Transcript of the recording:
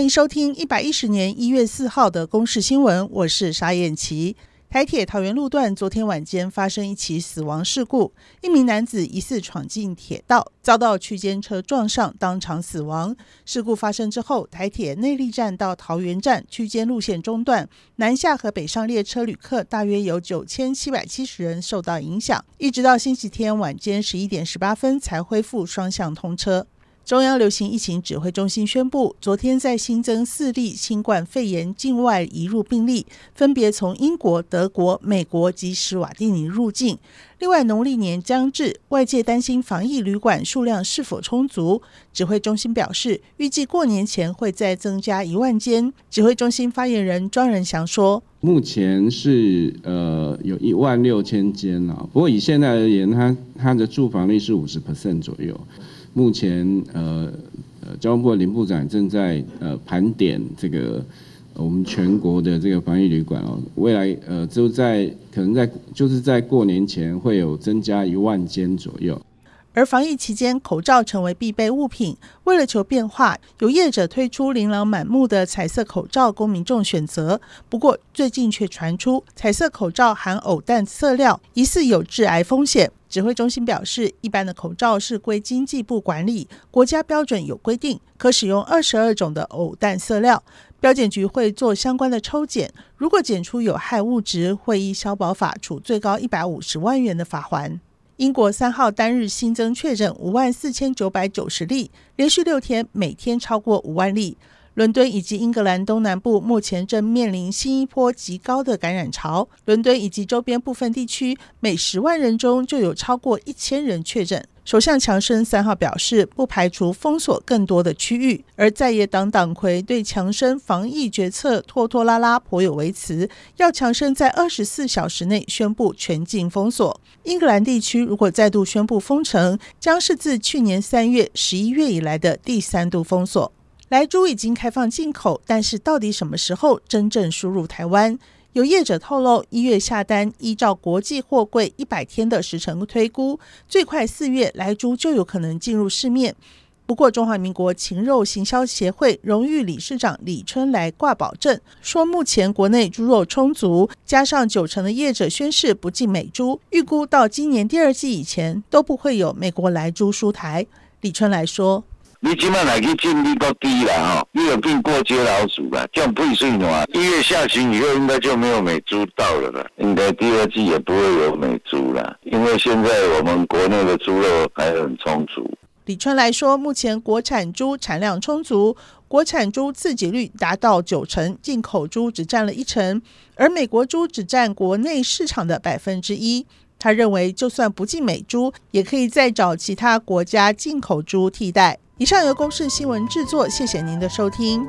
欢迎收听一百一十年一月四号的公视新闻，我是沙燕琪。台铁桃园路段昨天晚间发生一起死亡事故，一名男子疑似闯进铁道，遭到区间车撞上，当场死亡。事故发生之后，台铁内力站到桃园站区间路线中断，南下和北上列车旅客大约有九千七百七十人受到影响，一直到星期天晚间十一点十八分才恢复双向通车。中央流行疫情指挥中心宣布，昨天在新增四例新冠肺炎境外移入病例，分别从英国、德国、美国及施瓦蒂尼入境。另外，农历年将至，外界担心防疫旅馆数量是否充足。指挥中心表示，预计过年前会再增加一万间。指挥中心发言人庄仁祥说：“目前是呃有一万六千间啊，不过以现在而言，它它的住房率是五十 percent 左右。”目前，呃，呃，交通部林部长正在呃盘点这个我们全国的这个防疫旅馆哦，未来呃就在可能在就是在过年前会有增加一万间左右。而防疫期间，口罩成为必备物品。为了求变化，有业者推出琳琅满目的彩色口罩供民众选择。不过，最近却传出彩色口罩含偶氮色料，疑似有致癌风险。指挥中心表示，一般的口罩是归经济部管理，国家标准有规定，可使用二十二种的偶氮色料。标检局会做相关的抽检，如果检出有害物质，会依消保法处最高一百五十万元的罚锾。英国三号单日新增确诊五万四千九百九十例，连续六天每天超过五万例。伦敦以及英格兰东南部目前正面临新一波极高的感染潮，伦敦以及周边部分地区每十万人中就有超过一千人确诊。首相强生三号表示，不排除封锁更多的区域，而在野党党魁对强生防疫决策拖拖拉拉颇有微词，要强生在二十四小时内宣布全境封锁。英格兰地区如果再度宣布封城，将是自去年三月、十一月以来的第三度封锁。莱猪已经开放进口，但是到底什么时候真正输入台湾？有业者透露，一月下单，依照国际货柜一百天的时程推估，最快四月莱猪就有可能进入市面。不过，中华民国禽肉行销协会荣誉理事长李春来挂保证说，目前国内猪肉充足，加上九成的业者宣誓不进美猪，预估到今年第二季以前都不会有美国莱猪输台。李春来说。你今晚来去进力都低了哈，你有病过街老鼠了，这样不顺的话，一月下旬以后应该就没有美猪到了吧？应该第二季也不会有美猪了，因为现在我们国内的猪肉还很充足。李春来说，目前国产猪产量充足，国产猪自给率达到九成，进口猪只占了一成，而美国猪只占国内市场的百分之一。他认为，就算不进美猪，也可以再找其他国家进口猪替代。以上由公视新闻制作，谢谢您的收听。